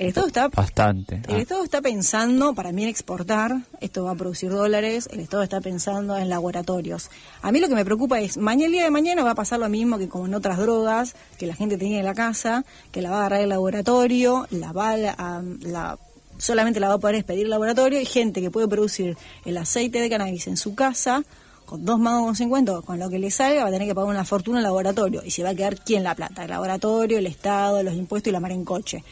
El Estado está bastante. El Ah. Estado está pensando, para mí, en exportar. Esto va a producir dólares. El Estado está pensando en laboratorios. A mí lo que me preocupa es, mañana el día de mañana va a pasar lo mismo que como en otras drogas, que la gente tenía en la casa, que la va a agarrar el laboratorio, la va a, la solamente la va a poder expedir el laboratorio. Hay gente que puede producir el aceite de cannabis en su casa con dos mangos con 50, con lo que le salga, va a tener que pagar una fortuna al laboratorio. Y se va a quedar quién la plata, el laboratorio, el Estado, los impuestos y la mar en coche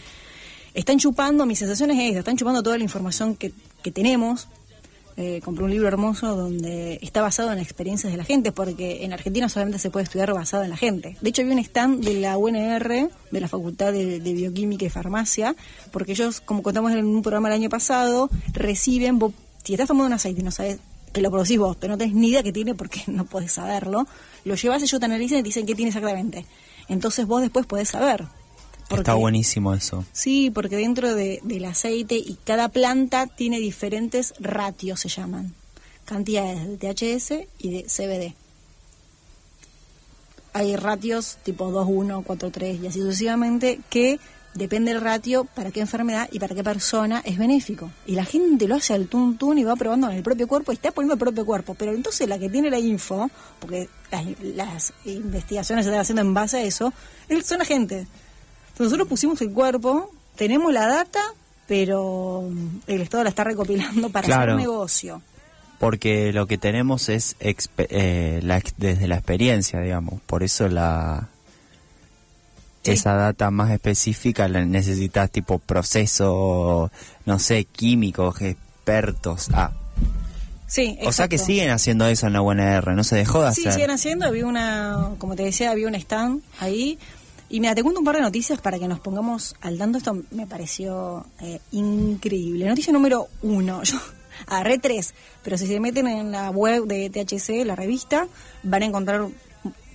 están chupando, mi sensación es esa, están chupando toda la información que, que tenemos. Eh, compré un libro hermoso donde está basado en experiencias de la gente, porque en Argentina solamente se puede estudiar basado en la gente. De hecho, había un stand de la UNR, de la Facultad de, de Bioquímica y Farmacia, porque ellos, como contamos en un programa el año pasado, reciben, vos, si estás tomando un aceite y no sabes que lo producís vos, pero no tenés ni idea que tiene porque no podés saberlo, lo llevas, ellos te analizan y te dicen qué tiene exactamente. Entonces vos después podés saber. Está buenísimo eso. Sí, porque dentro de- del aceite y cada planta tiene diferentes ratios, se llaman. Cantidades de THS y de CBD. Hay ratios tipo 2, 1, 4, 3 y así sucesivamente que depende del ratio para qué enfermedad y para qué persona es benéfico. Y la gente lo hace al tuntún y va probando en el propio cuerpo y está poniendo el propio cuerpo. Pero entonces la que tiene la info, porque las, las investigaciones se están haciendo en base a eso, es- son la gente. Nosotros pusimos el cuerpo, tenemos la data, pero el Estado la está recopilando para Claro. hacer negocio. Porque lo que tenemos es eh, la desde la experiencia, digamos. Por eso la Sí. esa data más específica la necesitas tipo proceso, no sé, químicos, expertos. Ah, Sí, o sea que siguen haciendo eso en la UNR, no se dejó de Sí, hacer. siguen haciendo. Había una, como te decía, había un stand ahí. Y mira, te cuento un par de noticias para que nos pongamos al tanto. Esto me pareció eh, increíble. Noticia número uno. Yo agarré tres, pero si se meten en la web de THC, la revista, van a encontrar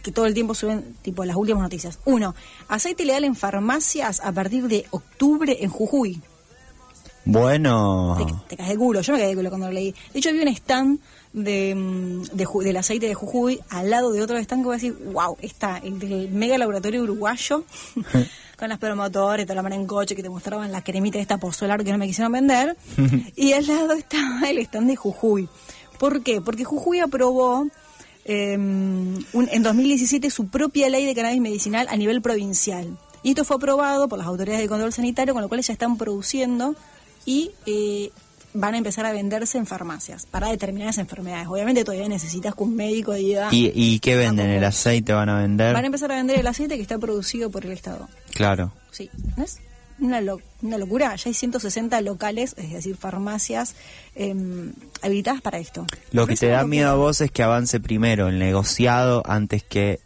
que todo el tiempo suben tipo las últimas noticias. Uno, aceite legal en farmacias a partir de octubre en Jujuy. Bueno, Te, te caes de culo, yo me caí de culo cuando lo leí. De hecho, había un stand de, mm, de del aceite de Jujuy al lado de otro stand que voy a decir, wow, está el del mega laboratorio uruguayo con las promotores, toda la mano en coche que te mostraban la cremita esta por solar que no me quisieron vender. y al lado estaba el stand de Jujuy. ¿Por qué? Porque Jujuy aprobó eh, un- en 2017 su propia ley de cannabis medicinal a nivel provincial. Y esto fue aprobado por las autoridades de control sanitario, con lo cual ya están produciendo y eh, van a empezar a venderse en farmacias para determinadas enfermedades. Obviamente todavía necesitas que un médico diga... ¿y, y qué venden? ¿El aceite van a vender? Van a empezar a vender el aceite que está producido por el Estado. Claro. Sí, ¿no es? Una, lo- una locura. Ya hay 160 locales, es decir, farmacias em, habilitadas para esto. Lo que te da miedo a vos es que avance primero el negociado antes que,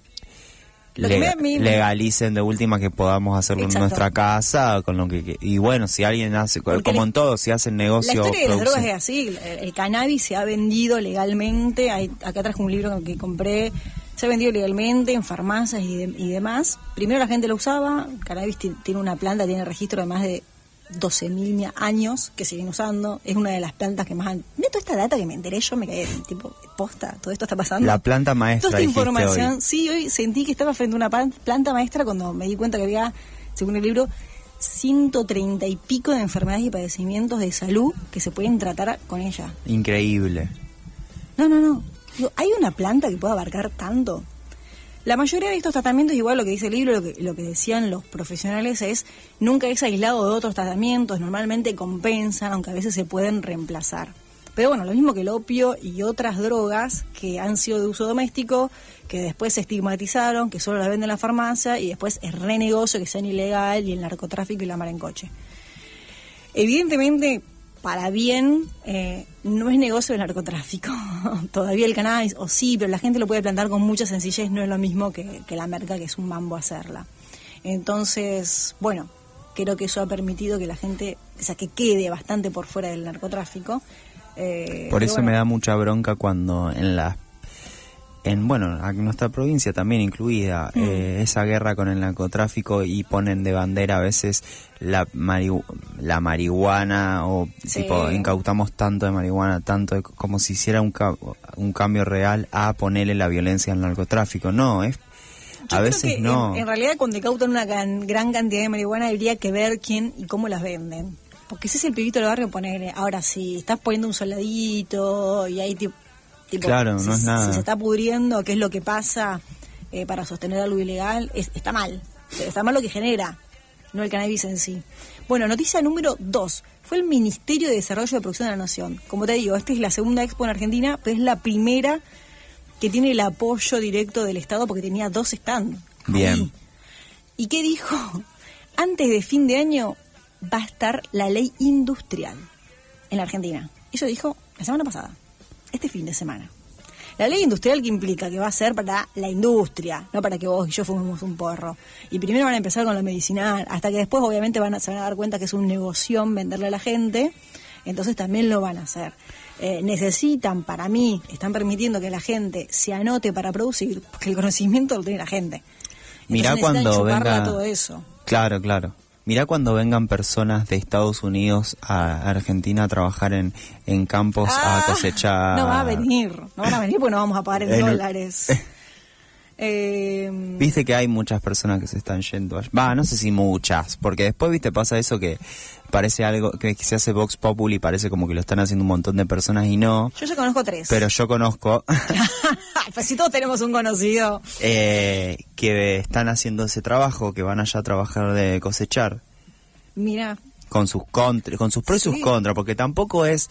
Lo que me legalicen de última que podamos hacerlo Exacto. en nuestra casa con lo que y bueno si alguien hace Porque como la- en todo si hacen La negocio historia de las drogas es así. El, el cannabis se ha vendido legalmente. Hay, acá traje un libro que compré. Se ha vendido legalmente en farmacias y, de- y demás. Primero la gente lo usaba. El cannabis ti- tiene una planta, tiene registro de más de 12.000 años que viene usando. Es una de las plantas que más han... De toda esta data que me enteré, yo me quedé tipo, posta, todo esto está pasando. la planta maestra Toda esta información, hoy. sí, hoy sentí que estaba frente a una planta maestra cuando me di cuenta que había, según el libro, 130 y pico de enfermedades y padecimientos de salud que se pueden tratar con ella. increíble No, no, no. Digo, ¿hay una planta que pueda abarcar tanto? La mayoría de estos tratamientos, igual lo que dice el libro, lo que, lo que decían los profesionales es, nunca es aislado de otros tratamientos, normalmente compensan, aunque a veces se pueden reemplazar. Pero bueno, lo mismo que el opio y otras drogas que han sido de uso doméstico, que después se estigmatizaron, que solo las venden en la farmacia y después es renegocio que sean ilegal y el narcotráfico y la mar en coche. Evidentemente, para bien, eh, no es negocio el narcotráfico. Todavía el cannabis, o sí, pero la gente lo puede plantar con mucha sencillez, no es lo mismo que, que la merca, que es un mambo hacerla. Entonces, bueno, creo que eso ha permitido que la gente, o sea, que quede bastante por fuera del narcotráfico. Eh, por eso bueno, me da mucha bronca cuando en la en bueno en nuestra provincia también incluida Mm. eh, esa guerra con el narcotráfico y ponen de bandera a veces la marihu- la marihuana o Sí. tipo incautamos tanto de marihuana tanto de- como si hiciera un, ca- un cambio real a ponerle la violencia al narcotráfico no es a veces no. En, realidad, cuando cautan una gran, gran cantidad de marihuana, habría que ver quién y cómo las venden. Porque ese es el pibito del barrio poner. Ahora, si estás poniendo un soldadito y hay tipo. Claro, no es nada. Si se está pudriendo, ¿qué es lo que pasa eh, para sostener algo ilegal? está mal. Está mal lo que genera, no el cannabis en sí. Bueno, noticia número dos. Fue el Ministerio de Desarrollo de Producción de la Nación. Como te digo, esta es la segunda expo en Argentina, pero es la primera que tiene el apoyo directo del Estado porque tenía dos stands. Bien. ¿Y qué dijo? Antes de fin de año va a estar la ley industrial en la Argentina. Eso dijo la semana pasada, este fin de semana. La ley industrial que implica que va a ser para la industria, no para que vos y yo fumemos un porro. Y primero van a empezar con lo medicinal, hasta que después obviamente van a, se van a dar cuenta que es un negocio venderle a la gente, entonces también lo van a hacer. Eh, necesitan, para mí, están permitiendo que la gente se anote para producir, porque el conocimiento lo tiene la gente. Mirá cuando venga... todo eso. Claro, claro. Mirá cuando vengan personas de Estados Unidos a Argentina a trabajar en, en campos a ah, cosechar. No va a venir, no van a venir porque no vamos a pagar en, dólares. Eh, viste que hay muchas personas que se están yendo. Va, no sé si muchas, porque después, viste, pasa eso que parece algo que, se hace Vox Populi y parece como que lo están haciendo un montón de personas y no. Yo ya conozco tres. Pero yo conozco. pues si todos tenemos un conocido. Eh, que están haciendo ese trabajo, que van allá a trabajar de cosechar. Mira. Con sus contra, con sus pros y sus contras, porque tampoco es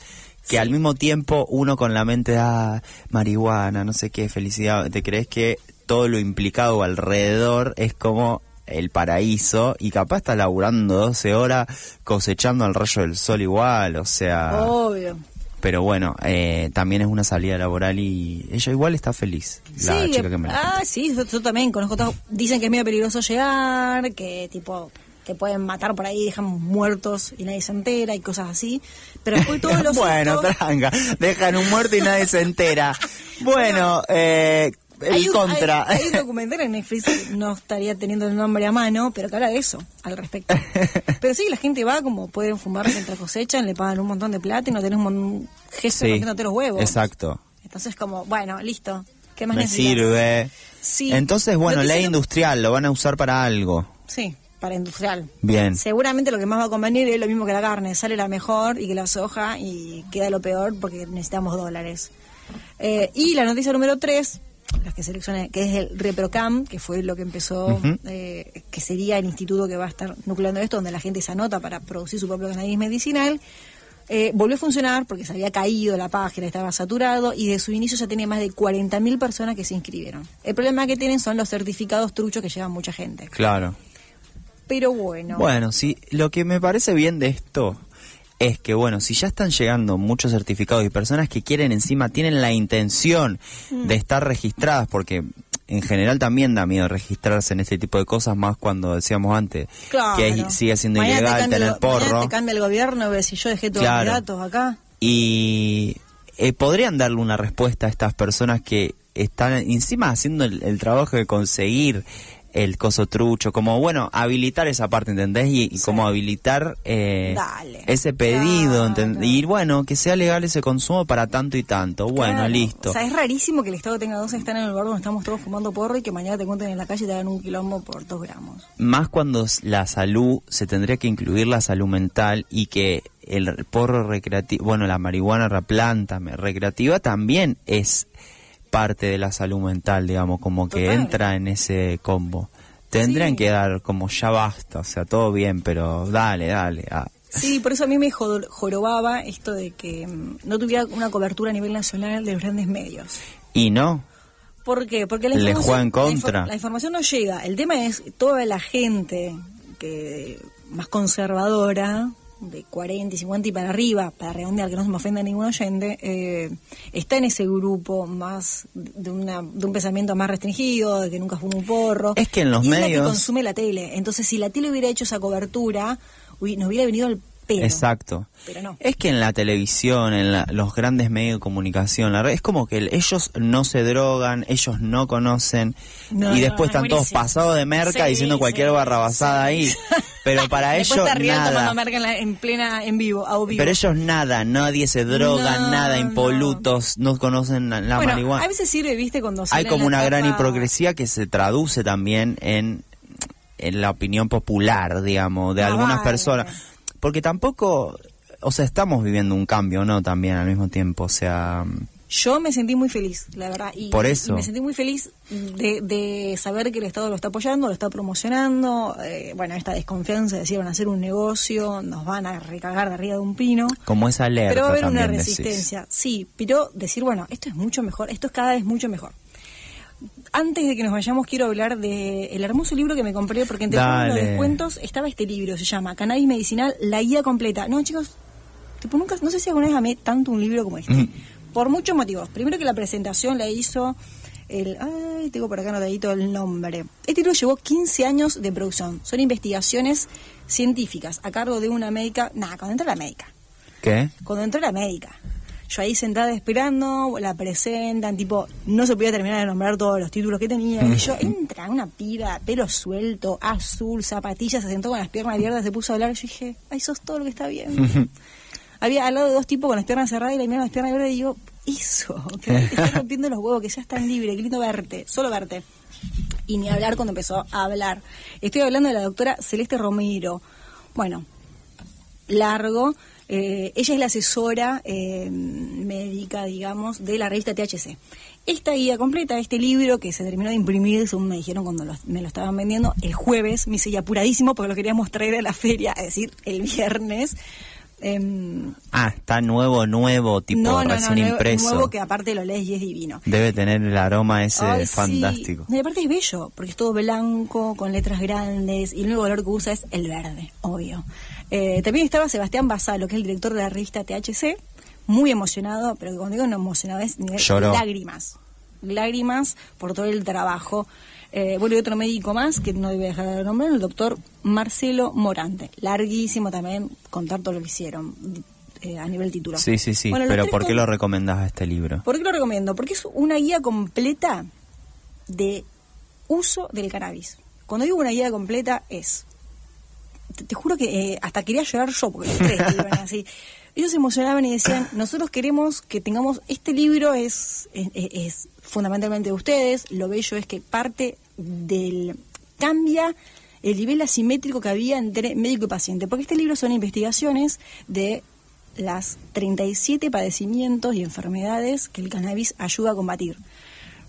que al mismo tiempo uno con la mente ah, marihuana, no sé qué, felicidad, te crees que todo lo implicado alrededor es como el paraíso y capaz está laburando 12 horas cosechando al rayo del sol igual, o sea... Obvio. Pero bueno, eh, también es una salida laboral y ella igual está feliz, la sí, chica que me Ah, sí, yo, también conozco todos. Dicen que es medio peligroso llegar, que tipo que pueden matar por ahí, dejan muertos y nadie se entera y cosas así. Pero después todos los Bueno, tranca, dejan un muerto y nadie se entera. Bueno, eh, el contra. Hay, un documental en Netflix, no estaría teniendo el nombre a mano, pero que habla de eso al respecto. pero sí, la gente va como pueden fumar mientras cosechan, le pagan un montón de plata y no tenés un gesto sí, los huevos. Exacto. Entonces, como, bueno, listo. ¿Qué más Me sirve. Sí. Entonces, bueno, ley industrial, lo van a usar para algo. Sí, para industrial. Bien. Seguramente lo que más va a convenir es lo mismo que la carne, sale la mejor y que la soja y queda lo peor porque necesitamos dólares. Eh, y la noticia número tres las que seleccioné, que es el ReproCam, que fue lo que empezó, eh, que sería el instituto que va a estar nucleando esto, donde la gente se anota para producir su propio cannabis medicinal. Eh, volvió a funcionar porque se había caído la página, estaba saturado y de su inicio ya tenía más de 40.000 personas que se inscribieron. El problema que tienen son los certificados truchos que llevan mucha gente. Claro. Pero bueno. Bueno, sí, lo que me parece bien de esto es que, bueno, si ya están llegando muchos certificados y personas que quieren encima, tienen la intención de mm. estar registradas, porque en general también da miedo registrarse en este tipo de cosas, más cuando decíamos antes que sigue siendo ilegal tener porro. Te cambia el gobierno, ves si yo dejé todos los datos acá. Y eh, podrían darle una respuesta a estas personas que están encima haciendo el trabajo de conseguir el coso trucho, como bueno, habilitar esa parte, ¿entendés? Y, como habilitar eh, ese pedido, Y bueno, que sea legal ese consumo para tanto y tanto. Bueno, listo. O sea, es rarísimo que el Estado tenga dos están en el lugar donde estamos todos fumando porro y que mañana te cuenten en la calle y te hagan un quilombo por dos gramos. Más cuando la salud, se tendría que incluir la salud mental y que el porro recreativo, bueno, la marihuana, la planta recreativa también es parte de la salud mental, digamos, como que entra en ese combo. Tendrían que dar como ya basta, o sea, todo bien, pero dale, dale. Ah. Sí, por eso a mí me jorobaba esto de que mm, no tuviera una cobertura a nivel nacional de los grandes medios. ¿Y no? ¿Por qué? Porque la información, contra. La, información no llega. El tema es toda la gente que más conservadora, de 40 y 50 y para arriba, para redondear que no se me ofenda ningún oyente, eh, está en ese grupo más de, una, de un pensamiento más restringido, de que nunca fue un porro. Es que en los medios... Es la que consume la tele. Entonces, si la tele hubiera hecho esa cobertura, nos hubiera venido el Exacto. Pero no. Es que en la televisión, en los grandes medios de comunicación, la es como que ellos no se drogan, ellos no conocen y después están todos pasados de merca diciendo cualquier barrabasada ahí. pero para ellos nada. merca en, la- en plena, en vivo, a vivo. Pero ellos nada, nadie se droga, nada, impolutos, no, conocen la, la bueno, marihuana. a veces sirve, viste, cuando Hay como la una gran hipocresía que se traduce también en, en la opinión popular, digamos, de Ah, algunas vale. personas. Porque tampoco, o sea, estamos viviendo un cambio, ¿no? También al mismo tiempo, o sea... Yo me sentí muy feliz, la verdad. Y, Por eso. y me sentí muy feliz de, de saber que el Estado lo está apoyando, lo está promocionando. eh, bueno, esta desconfianza de decir van a hacer un negocio, nos van a recagar de arriba de un pino. Como esa alerta Pero va a haber una decís. resistencia, sí, pero decir, bueno, esto es mucho mejor, esto es cada vez mucho mejor. Antes de que nos vayamos, quiero hablar de el hermoso libro que me compré, porque entre todos los Dale. descuentos estaba este libro, se llama Cannabis Medicinal, la guía completa. No, chicos, tipo, nunca, no sé si alguna vez amé tanto un libro como este. Mm. Por muchos motivos. Primero que la presentación la hizo el... Ay, tengo por acá anotadito el nombre. Este libro llevó 15 años de producción. Son investigaciones científicas a cargo de una médica... Nada, cuando entra la médica ¿Qué? cuando entró la médica. Yo ahí sentada esperando, la presentan, tipo, no se podía terminar de nombrar todos los títulos que tenía. Y yo, entra una piba, pelo suelto, azul, zapatillas, se sentó con las piernas abiertas, se puso a hablar. Y yo dije, ay, sos todo lo que está bien. Había al lado de dos tipos con las piernas cerradas y la miraron las piernas abiertas y digo, eso, que te estás rompiendo los huevos, que seas tan libre, qué lindo verte, solo verte. Y ni hablar cuando empezó a hablar. Estoy hablando de la doctora Celeste Romero. Bueno, largo. Eh, ella es la asesora eh, médica, digamos, de la revista THC. Esta guía completa, este libro que se terminó de imprimir, según me dijeron cuando lo- me lo estaban vendiendo, el jueves, me hice ya apuradísimo porque lo queríamos traer a la feria, es decir, el viernes. Em, Ah, está nuevo, nuevo, tipo no, no, recién no, impreso. nuevo que aparte lo lees y es divino. Debe tener el aroma ese Ay, sí. fantástico. No, y aparte es bello, porque es todo blanco, con letras grandes, y el único color que usa es el verde, obvio. Eh, también estaba Sebastián Basalo, que es el director de la revista THC, muy emocionado, pero que cuando digo no emocionado es nivel Lloró. lágrimas. Lágrimas por todo el trabajo. Eh, bueno, y otro médico más, que no debe dejar de nombrar, el doctor Marcelo Morante. Larguísimo también contar todo lo que hicieron eh, a nivel título. Sí, sí, sí. Bueno, Pero ¿por qué lo recomendás este libro? ¿Por qué lo recomiendo? Porque es una guía completa de uso del cannabis. Cuando digo una guía completa es, te, te juro que eh, hasta quería llorar yo, porque los tres iban así. Ellos se emocionaban y decían, nosotros queremos que tengamos, este libro es, es, es fundamentalmente de ustedes, lo bello es que parte del, cambia el nivel asimétrico que había entre médico y paciente, porque este libro son investigaciones de las 37 padecimientos y enfermedades que el cannabis ayuda a combatir.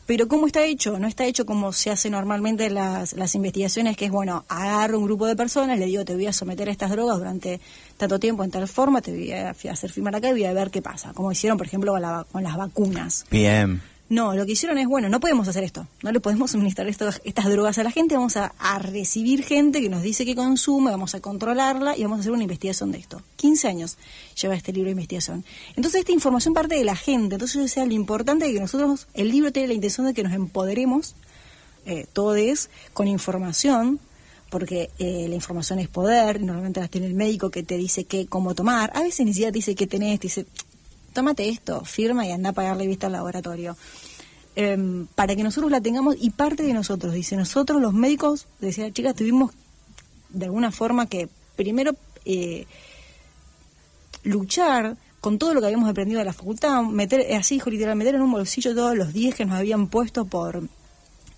Pero ¿cómo está hecho? No está hecho como se hace normalmente las, las investigaciones, que es, bueno, agarro un grupo de personas, le digo, te voy a someter a estas drogas durante tanto tiempo, en tal forma, te voy a hacer firmar acá y voy a ver qué pasa. Como hicieron, por ejemplo, con, la- con las vacunas. Bien. No, lo que hicieron es, bueno, no podemos hacer esto, no le podemos suministrar estas drogas a la gente, vamos a, a recibir gente que nos dice que consume, vamos a controlarla y vamos a hacer una investigación de esto. 15 años lleva este libro de investigación. Entonces esta información parte de la gente, entonces yo decía, lo importante es que nosotros, el libro tiene la intención de que nos empoderemos, eh, todos, con información, porque eh, la información es poder, normalmente las tiene el médico que te dice qué, cómo tomar, a veces ni siquiera te dice qué tenés, te dice, tómate esto, firma y anda a pagarle vista al laboratorio. Em, para que nosotros la tengamos y parte de nosotros, dice, nosotros los médicos, decía, chicas, tuvimos de alguna forma que primero eh, luchar con todo lo que habíamos aprendido de la facultad, meter, así literal, meter en un bolsillo todos los 10 que nos habían puesto por,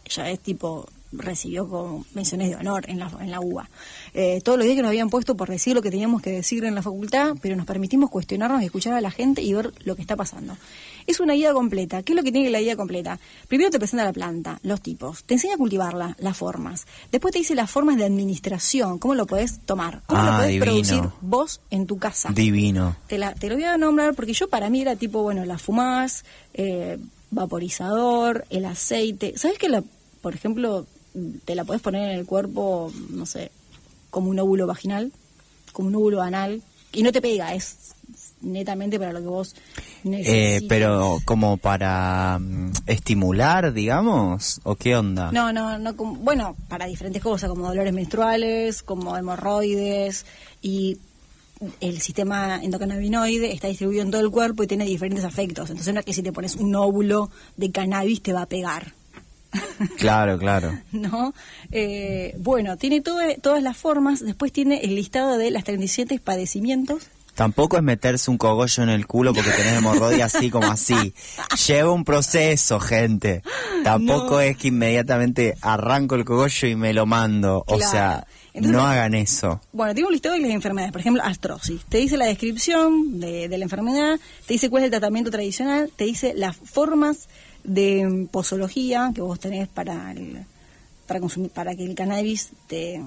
ya es tipo, recibió como menciones de honor en la, en la UBA. Eh, todos los días que nos habían puesto por decir lo que teníamos que decir en la facultad, pero nos permitimos cuestionarnos y escuchar a la gente y ver lo que está pasando. Es una guía completa. ¿Qué es lo que tiene la guía completa? Primero te presenta la planta, los tipos, te enseña a cultivarla, las formas. Después te dice las formas de administración, cómo lo podés tomar, cómo lo Ah, podés divino. producir vos en tu casa. Divino. Te, la, te lo voy a nombrar porque yo para mí era tipo, bueno, la fumás, eh, vaporizador, el aceite. ¿Sabes que, la, por ejemplo, te la podés poner en el cuerpo, no sé, como un óvulo vaginal, como un óvulo anal, y no te pega, es netamente para lo que vos Eh, necesitas. pero como para mm, estimular, digamos, o qué onda? No, no, no, como- bueno, para diferentes cosas, como dolores menstruales, como hemorroides y el sistema endocannabinoide está distribuido en todo el cuerpo y tiene diferentes efectos. Entonces no es que si te pones un óvulo de cannabis te va a pegar. Claro, claro. ¿No? Eh, bueno, tiene todo- todas las formas, después tiene el listado de las 37 padecimientos. Tampoco es meterse un cogollo en el culo porque tenés hemorroidia así como así. Lleva un proceso, gente. Tampoco No. es que inmediatamente arranco el cogollo y me lo mando. O sea, Entonces- no hagan eso. Bueno, tiene un listado de las enfermedades, por ejemplo, artrosis. Te dice la descripción de, de la enfermedad, te dice cuál es el tratamiento tradicional, te dice las formas de posología que vos tenés para el, para consumir, para que el cannabis te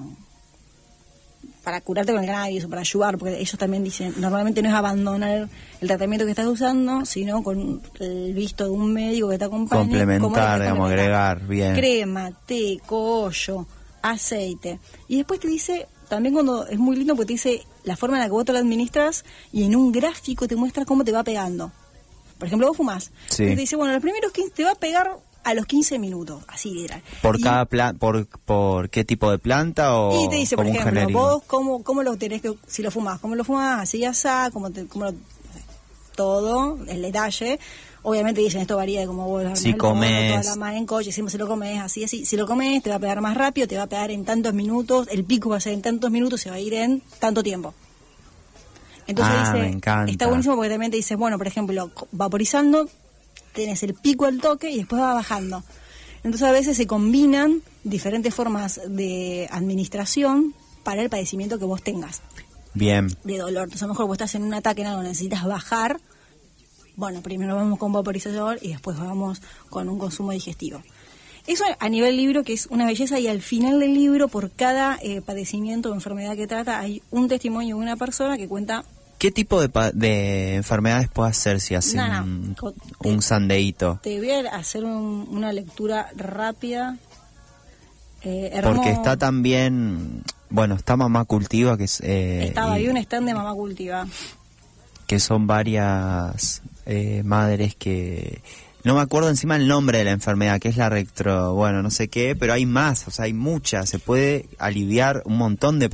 para curarte con el cannabis o para ayudar, porque ellos también dicen, normalmente no es abandonar el tratamiento que estás usando, sino con el visto de un médico que te acompañe. Complementar, digamos, agregar, bien. Crema, té, cogollo, aceite. Y después te dice, también cuando es muy lindo, porque te dice la forma en la que vos te lo administras y en un gráfico te muestra cómo te va pegando. Por ejemplo, vos fumás. Sí. Y te dice, bueno, los primeros 15 te va a pegar a los 15 minutos, así literal. ¿Por Y- cada plan, por, por qué tipo de planta o y te dice, por ejemplo, vos cómo, cómo lo tenés que, si lo fumás, cómo lo fumás, así asá, cómo, te, cómo lo, todo, el detalle. Obviamente dicen, esto varía de cómo vos Si la más en coche, siempre si lo comes así, así. Si lo comes, te va a pegar más rápido, te va a pegar en tantos minutos, el pico va a ser en tantos minutos, se va a ir en tanto tiempo. Entonces Ah, dice, me encanta. está buenísimo porque también te dice, bueno, por ejemplo, vaporizando, tenés el pico al toque y después va bajando. Entonces a veces se combinan diferentes formas de administración para el padecimiento que vos tengas Bien. de dolor. Entonces a lo mejor vos estás en un ataque en algo, necesitas bajar. Bueno, primero vamos con vaporizador y después vamos con un consumo digestivo. Eso a nivel libro, que es una belleza, y al final del libro, por cada eh, padecimiento o enfermedad que trata, hay un testimonio de una persona que cuenta ¿Qué tipo de, pa- de enfermedades puede hacer si hace No, no. un, sandeíto? Te voy a hacer un- una lectura rápida. Eh, Porque está también, bueno, está Mamá Cultiva, que es... eh, Estaba, y- había un stand de mamá cultiva. que son varias eh, madres que no me acuerdo encima el nombre de la enfermedad que es la retro bueno no sé qué pero hay más o sea hay muchas. Se puede aliviar un montón de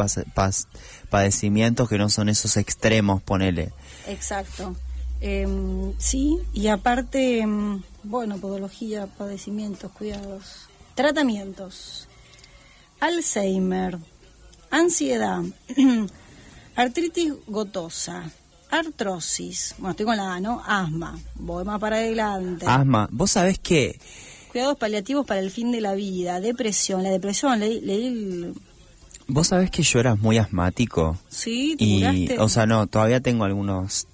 padecimientos que no son esos extremos ponele. Exacto. Em, sí, y aparte, em, bueno, podología, padecimientos, cuidados, tratamientos, Alzheimer, ansiedad, artritis gotosa, artrosis, bueno, estoy con la A, ¿no? Asma, voy más para adelante. asma vos sabés que Cuidados paliativos para el fin de la vida, depresión, la depresión, leí, leí el... vos sabés que yo era muy asmático ¿Sí? ¿Te y curaste? o sea no todavía tengo algunos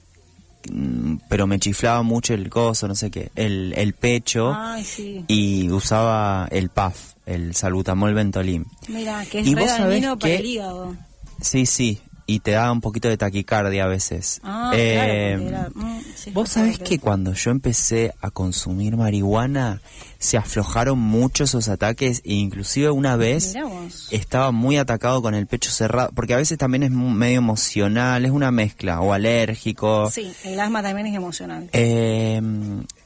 mm, pero me chiflaba mucho el coso no sé qué el, el pecho Ay, sí. y usaba el PAF, el salbutamol Ventolin. Mira, que es y vos sabés para el hígado. Sí, sí, y te da un poquito de taquicardia a veces. Ah, Eh, claro, mm, sí, Vos es sabés que cuando yo empecé a consumir marihuana, se aflojaron mucho esos ataques e inclusive una vez estaba muy atacado con el pecho cerrado, porque a veces también es medio emocional, es una mezcla, o alérgico. Sí, el asma también es emocional. Eh,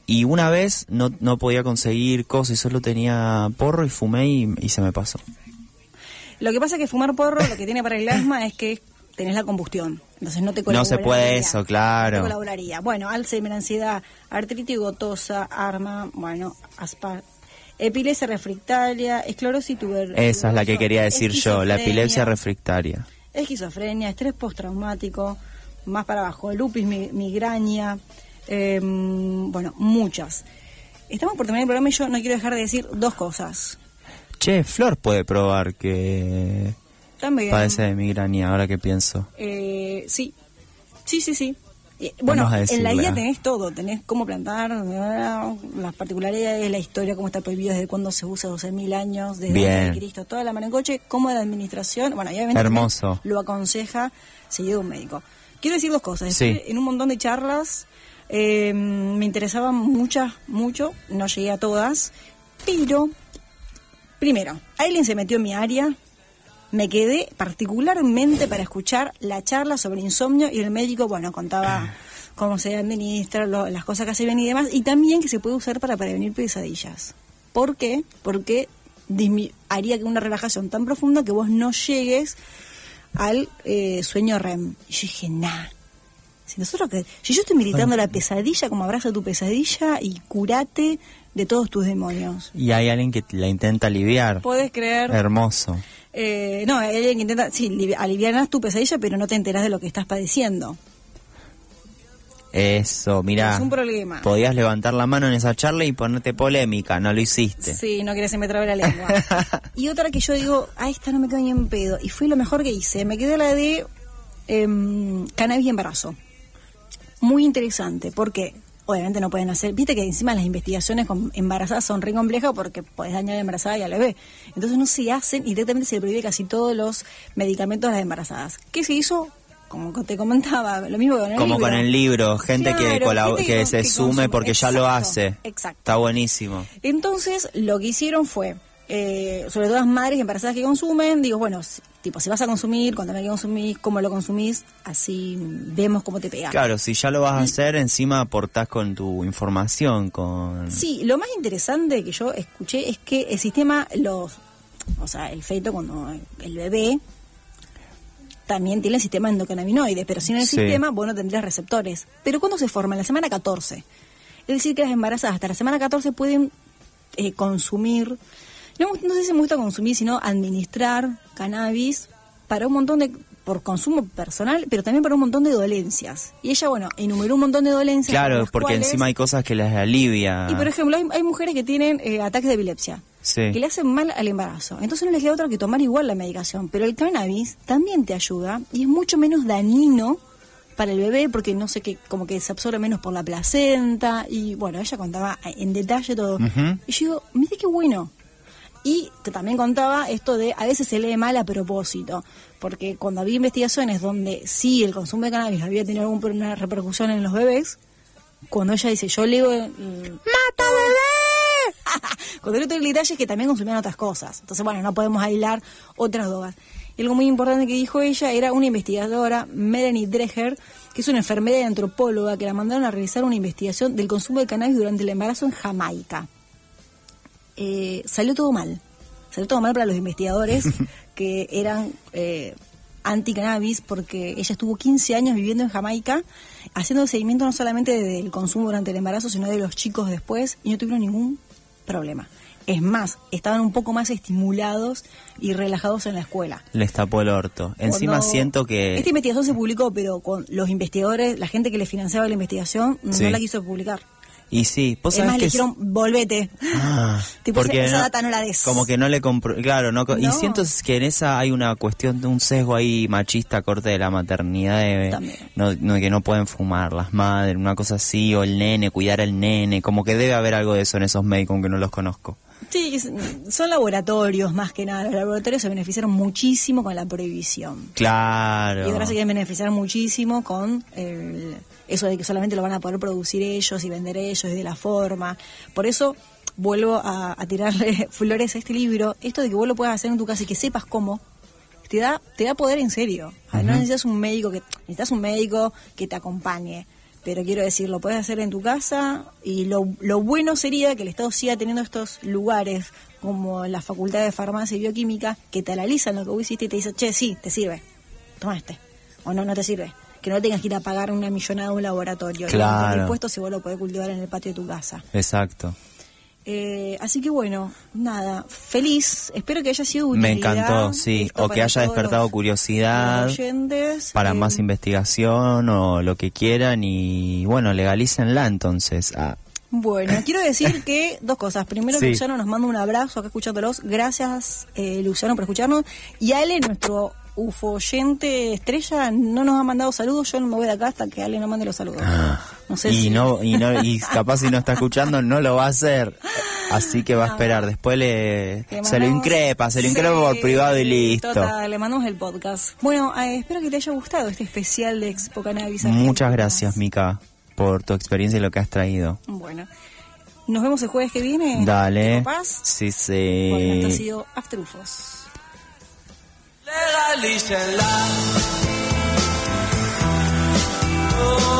y una vez no, no podía conseguir cosas y solo tenía porro y fumé y, y se me pasó. Lo que pasa es que fumar porro lo que tiene para el asma es que tenés la combustión. Entonces no te No colaboraría. se puede eso, claro. No te colaboraría. Bueno, Alzheimer, ansiedad, artritis gotosa, arma, bueno, aspa, epilepsia refractaria, esclerosis tuberosa. Esa es la que quería decir yo, la epilepsia refractaria. Esquizofrenia, estrés postraumático, más para abajo, lupus, mi- migraña, eh, bueno, muchas. Estamos por terminar el programa y yo no quiero dejar de decir dos cosas. Che, Flor puede probar que También. padece de migraña, ahora que pienso. Eh, sí, sí, sí, sí. Bueno, en la guía tenés todo, tenés cómo plantar, las particularidades, la historia, cómo está prohibido, desde cuándo se usa, 12.000 años, desde Bien. de Cristo, toda la mano en coche, cómo la administración, bueno, obviamente Hermoso. lo aconseja seguido de un médico. Quiero decir dos cosas, Sí. en un montón de charlas, eh, me interesaban muchas, mucho, no llegué a todas, pero, primero, alguien se metió en mi área, me quedé particularmente para escuchar la charla sobre insomnio y el médico, bueno, contaba cómo se administra, lo- las cosas que hacen y demás, y también que se puede usar para prevenir pesadillas. ¿Por qué? Porque haría que una relajación tan profunda que vos no llegues al eh, sueño REM. Y yo dije, nah, Si nosotros que, si yo estoy militando la pesadilla, como abraza tu pesadilla y curate de todos tus demonios. Y hay alguien que la intenta aliviar. Puedes creer. Hermoso. Eh, no, hay alguien que intenta, sí, aliviar tu pesadilla, pero no te enteras de lo que estás padeciendo. Eso, mira. Es un problema. Podías levantar la mano en esa charla y ponerte polémica, no lo hiciste. Sí, no querés que me trabe la lengua. y otra que yo digo, a esta no me quedo ni en pedo. Y fue lo mejor que hice. Me quedé la de eh, cannabis y embarazo. Muy interesante, porque obviamente no pueden hacer. Viste que encima las investigaciones con embarazadas son re complejas porque puedes dañar a la embarazada y al bebé. Entonces no se hacen y directamente se prohíbe casi todos los medicamentos a las embarazadas. ¿Qué se hizo? como te comentaba, lo mismo con el como libro. con el libro, gente que, que, se sume porque ya lo hace. Exacto. Está buenísimo. Entonces, lo que hicieron fue, eh, sobre todo las madres embarazadas que consumen, digo, bueno, tipo, si vas a consumir, cuando hay que consumir, cómo lo consumís, así vemos cómo te pega. Claro, si ya lo vas a hacer, encima aportás con tu información, con... Sí, lo más interesante que yo escuché es que el sistema, los, o sea, el feto, cuando el bebé también tiene el sistema endocannabinoide, pero sin el sistema vos no tendrías receptores. Pero ¿cuándo se forma? En la semana 14. Es decir, que las embarazadas hasta la semana 14 pueden eh, consumir, no, no sé si me gusta consumir, sino administrar cannabis para un montón de por consumo personal, pero también para un montón de dolencias. Y ella, bueno, enumeró un montón de dolencias. Claro, porque encima hay cosas que les alivia. Y por ejemplo, hay, mujeres que tienen eh, ataques de epilepsia que le hacen mal al embarazo. Entonces no les queda otra que tomar igual la medicación. Pero el cannabis también te ayuda y es mucho menos dañino para el bebé porque no sé qué, como que se absorbe menos por la placenta. Y bueno, ella contaba en detalle todo. Y yo digo, mire qué bueno. Y que también contaba esto de a veces se lee mal a propósito, porque cuando había investigaciones donde sí el consumo de cannabis había tenido alguna repercusión en los bebés, cuando ella dice, yo leo... ¡Mata bebé! Con el otro detalle es que también consumían otras cosas. Entonces, bueno, no podemos aislar otras drogas. Y algo muy importante que dijo ella era una investigadora, Melanie Dreher, que es una enfermera y antropóloga, que la mandaron a realizar una investigación del consumo de cannabis durante el embarazo en Jamaica. Eh, salió todo mal. Salió todo mal para los investigadores que eran eh, anti-cannabis porque ella estuvo 15 años viviendo en Jamaica haciendo seguimiento no solamente del consumo durante el embarazo, sino de los chicos después y no tuvieron ningún problema. Es más, estaban un poco más estimulados y relajados en la escuela. Les tapó el orto. Encima siento que... Esta investigación se publicó, pero con los investigadores, la gente que le financiaba la investigación, no la quiso publicar. Y sí, vos sabés que le dijeron, volvete. Ah, tipo, porque esa, data no la des. Como que no le compró, claro, no, y siento que en esa hay una cuestión de un sesgo ahí machista corte de la maternidad, de, no, que no pueden fumar las madres, una cosa así, o el nene, cuidar al nene, como que debe haber algo de eso en esos médicos aunque no los conozco. Sí, son laboratorios más que nada. Los laboratorios se beneficiaron muchísimo con la prohibición. Claro. Y ahora se quieren beneficiar muchísimo con el eso de que solamente lo van a poder producir ellos y vender ellos y de la forma. Por eso vuelvo a, tirarle flores a este libro, esto de que vos lo puedas hacer en tu casa y que sepas cómo, te da, te da poder en serio. No necesitas un médico que, necesitas un médico que te acompañe. Pero quiero decir, lo puedes hacer en tu casa y lo, lo bueno sería que el Estado siga teniendo estos lugares como la Facultad de Farmacia y Bioquímica que te analizan lo que vos hiciste y te dicen, che, sí, te sirve, toma este, o no, no te sirve que no tengas que ir a pagar una millonada a un laboratorio. Claro. El puesto si vos lo podés cultivar en el patio de tu casa. Exacto. Eh, así que bueno, nada, feliz. Espero que haya sido útil. Me encantó, sí. O que haya despertado curiosidad para más eh, investigación o lo que quieran y bueno, legalícenla entonces. Ah. Bueno, quiero decir que dos cosas. Primero, Luciano nos manda un abrazo acá escuchándolos. Gracias, eh, Luciano, por escucharnos. Y Ale, nuestro UFO oyente estrella no nos ha mandado saludos, yo no me voy de acá hasta que Ale no mande los saludos. Ah. Y no, y no, y capaz si no está escuchando, no lo va a hacer. Así que va a esperar. Después le, le se lo increpa, se lo increpa por privado y listo. Le mandamos el podcast. Bueno, eh, espero que te haya gustado este especial de Expo Cannabis. Muchas gracias, Mica, por tu experiencia y lo que has traído. Bueno. Nos vemos el jueves que viene. Dale. Paz. Sí, sí. Bueno, esto ha sido Afterufos. Legalícenla.